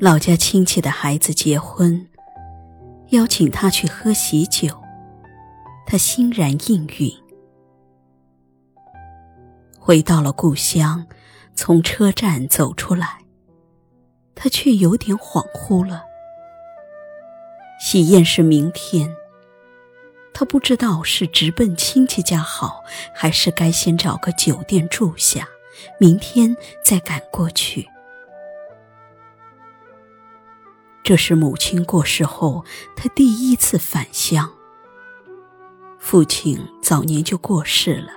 老家亲戚的孩子结婚，邀请他去喝喜酒，他欣然应允。回到了故乡，从车站走出来，他却有点恍惚了。喜宴是明天，他不知道是直奔亲戚家好，还是该先找个酒店住下，明天再赶过去。这是母亲过世后，他第一次返乡。父亲早年就过世了，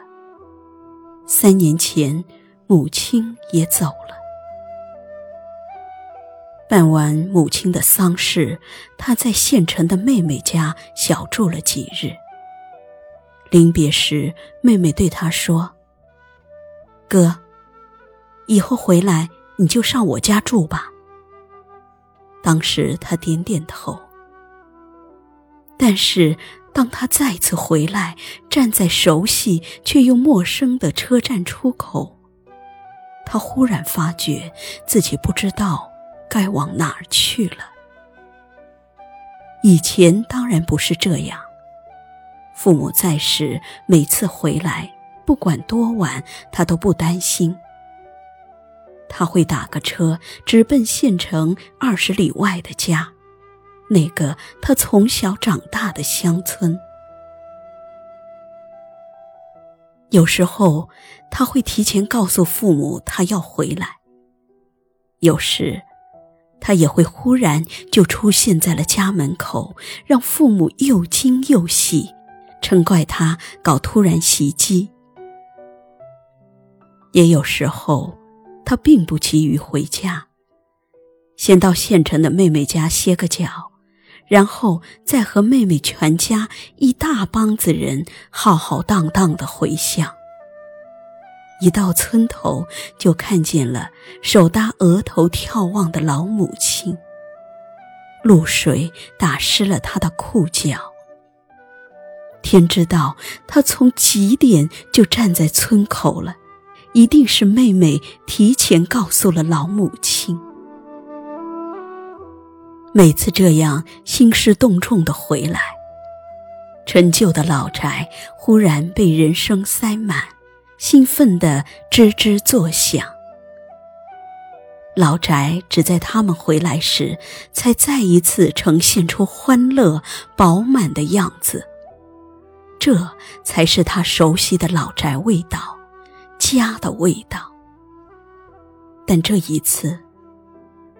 三年前母亲也走了。办完母亲的丧事，他在县城的妹妹家小住了几日。临别时，妹妹对他说：“哥，以后回来你就上我家住吧。”当时他点点头，但是当他再次回来，站在熟悉却又陌生的车站出口，他忽然发觉自己不知道该往哪儿去了。以前当然不是这样，父母在时，每次回来，不管多晚，他都不担心。他会打个车，直奔县城二十里外的家，那个他从小长大的乡村。有时候他会提前告诉父母他要回来，有时他也会忽然就出现在了家门口，让父母又惊又喜，称怪他搞突然袭击。也有时候。他并不急于回家，先到县城的妹妹家歇个脚，然后再和妹妹全家一大帮子人浩浩荡荡的回乡。一到村头，就看见了手搭额头眺望的老母亲。露水打湿了他的裤脚。天知道，他从几点就站在村口了。一定是妹妹提前告诉了老母亲。每次这样兴师动众的回来，陈旧的老宅忽然被人声塞满，兴奋的吱吱作响。老宅只在他们回来时，才再一次呈现出欢乐饱满的样子。这才是他熟悉的老宅味道。家的味道，但这一次，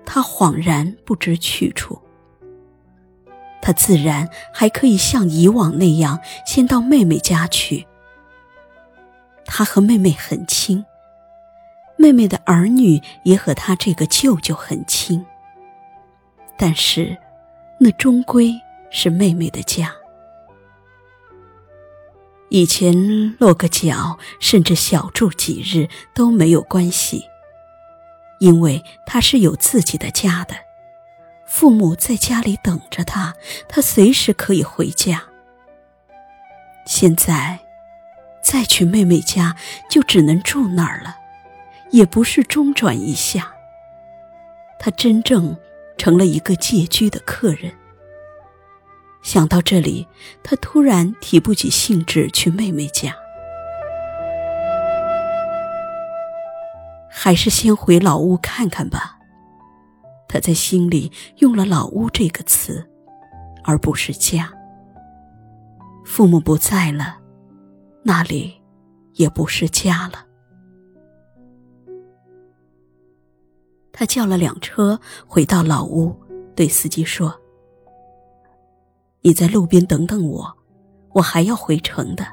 他恍然不知去处。他自然还可以像以往那样先到妹妹家去。他和妹妹很亲，妹妹的儿女也和他这个舅舅很亲。但是，那终归是妹妹的家。以前落个脚，甚至小住几日都没有关系，因为他是有自己的家的，父母在家里等着他，他随时可以回家。现在再去妹妹家，就只能住那儿了，也不是中转一下。他真正成了一个借居的客人。想到这里，他突然提不起兴致去妹妹家，还是先回老屋看看吧。他在心里用了“老屋”这个词，而不是家。父母不在了，那里也不是家了。他叫了辆车回到老屋，对司机说。你在路边等等我，我还要回城的。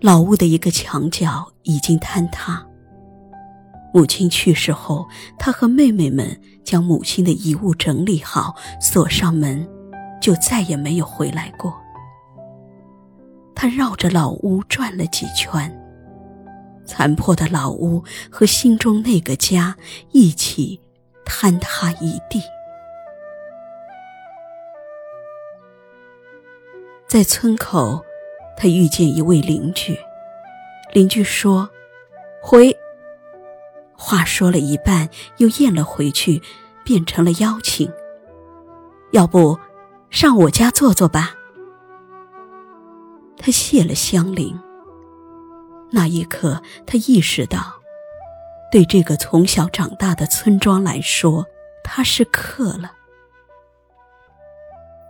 老屋的一个墙角已经坍塌。母亲去世后，他和妹妹们将母亲的遗物整理好，锁上门，就再也没有回来过。他绕着老屋转了几圈，残破的老屋和心中那个家一起坍塌一地。在村口，他遇见一位邻居。邻居说：“回，话说了一半，又咽了回去，变成了邀请。要不，上我家坐坐吧。他谢了香菱。那一刻，他意识到，对这个从小长大的村庄来说，他是客了。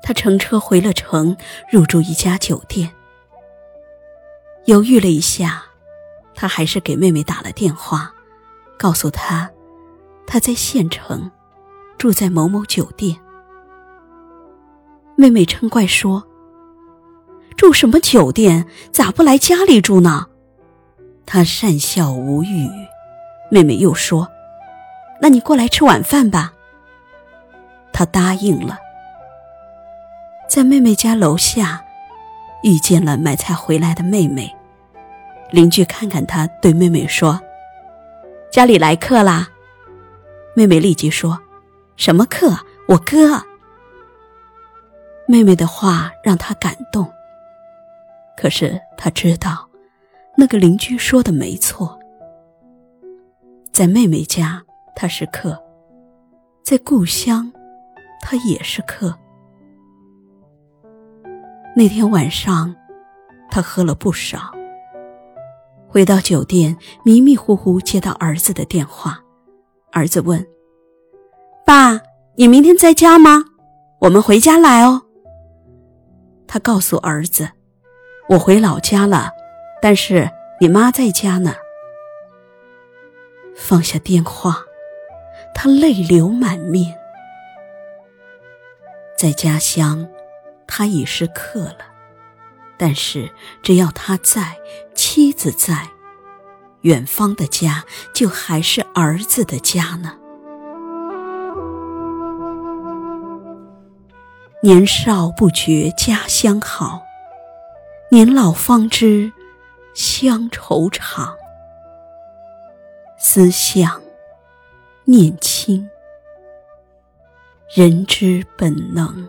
他乘车回了城，入住一家酒店。犹豫了一下，他还是给妹妹打了电话，告诉她，他在县城，住在某某酒店。妹妹嗔怪说：“住什么酒店？咋不来家里住呢？”他讪笑无语。妹妹又说：“那你过来吃晚饭吧。”他答应了。在妹妹家楼下，遇见了买菜回来的妹妹。邻居看看他，对妹妹说：“家里来客啦。”妹妹立即说：“什么客？我哥。”妹妹的话让他感动。可是他知道，那个邻居说的没错。在妹妹家他是客，在故乡，他也是客。那天晚上，他喝了不少。回到酒店，迷迷糊糊接到儿子的电话，儿子问：“爸，你明天在家吗？我们回家来哦。”他告诉儿子：“我回老家了，但是你妈在家呢。”放下电话，他泪流满面。在家乡。他已是客了，但是只要他在，妻子在，远方的家就还是儿子的家呢。年少不觉家乡好，年老方知乡愁长。思乡，念亲，人之本能。